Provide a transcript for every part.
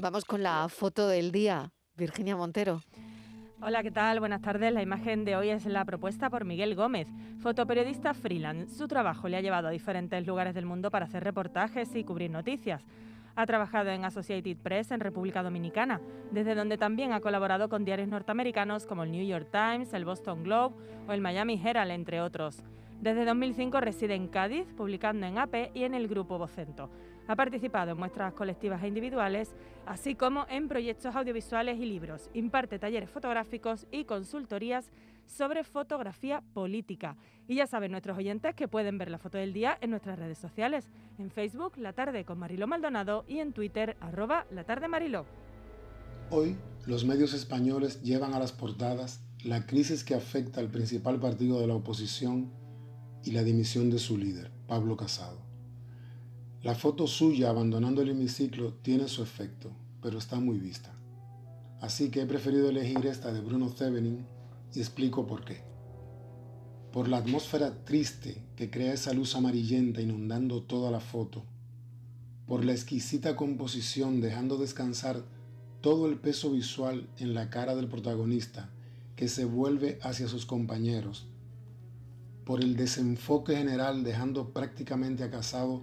Vamos con la foto del día. Virginia Montero. Hola, ¿qué tal? Buenas tardes. La imagen de hoy es la propuesta por Miguel Gómez, fotoperiodista freelance. Su trabajo le ha llevado a diferentes lugares del mundo para hacer reportajes y cubrir noticias. Ha trabajado en Associated Press en República Dominicana, desde donde también ha colaborado con diarios norteamericanos como el New York Times, el Boston Globe o el Miami Herald, entre otros. Desde 2005 reside en Cádiz, publicando en AP y en el Grupo Vocento. Ha participado en muestras colectivas e individuales, así como en proyectos audiovisuales y libros. Imparte talleres fotográficos y consultorías sobre fotografía política. Y ya saben nuestros oyentes que pueden ver la foto del día en nuestras redes sociales, en Facebook La Tarde con Mariló Maldonado y en Twitter arroba La Tarde Mariló. Hoy los medios españoles llevan a las portadas la crisis que afecta al principal partido de la oposición y la dimisión de su líder, Pablo Casado. La foto suya abandonando el hemiciclo tiene su efecto, pero está muy vista. Así que he preferido elegir esta de Bruno Thevenin y explico por qué. Por la atmósfera triste que crea esa luz amarillenta inundando toda la foto, por la exquisita composición dejando descansar todo el peso visual en la cara del protagonista que se vuelve hacia sus compañeros por el desenfoque general dejando prácticamente a Casado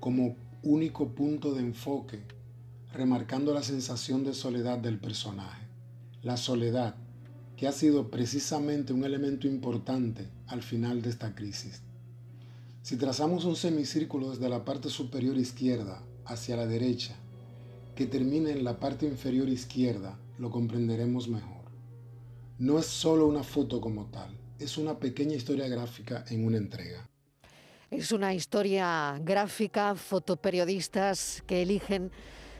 como único punto de enfoque, remarcando la sensación de soledad del personaje. La soledad, que ha sido precisamente un elemento importante al final de esta crisis. Si trazamos un semicírculo desde la parte superior izquierda hacia la derecha, que termine en la parte inferior izquierda, lo comprenderemos mejor. No es solo una foto como tal, es una pequeña historia gráfica en una entrega. Es una historia gráfica, fotoperiodistas que eligen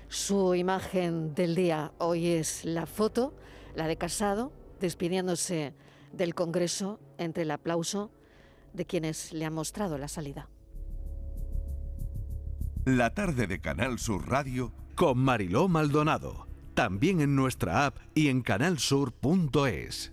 su imagen del día. Hoy es la foto, la de Casado, despidiéndose del Congreso entre el aplauso de quienes le han mostrado la salida. La tarde de Canal Sur Radio con Mariló Maldonado. También en nuestra app y en canalsur.es.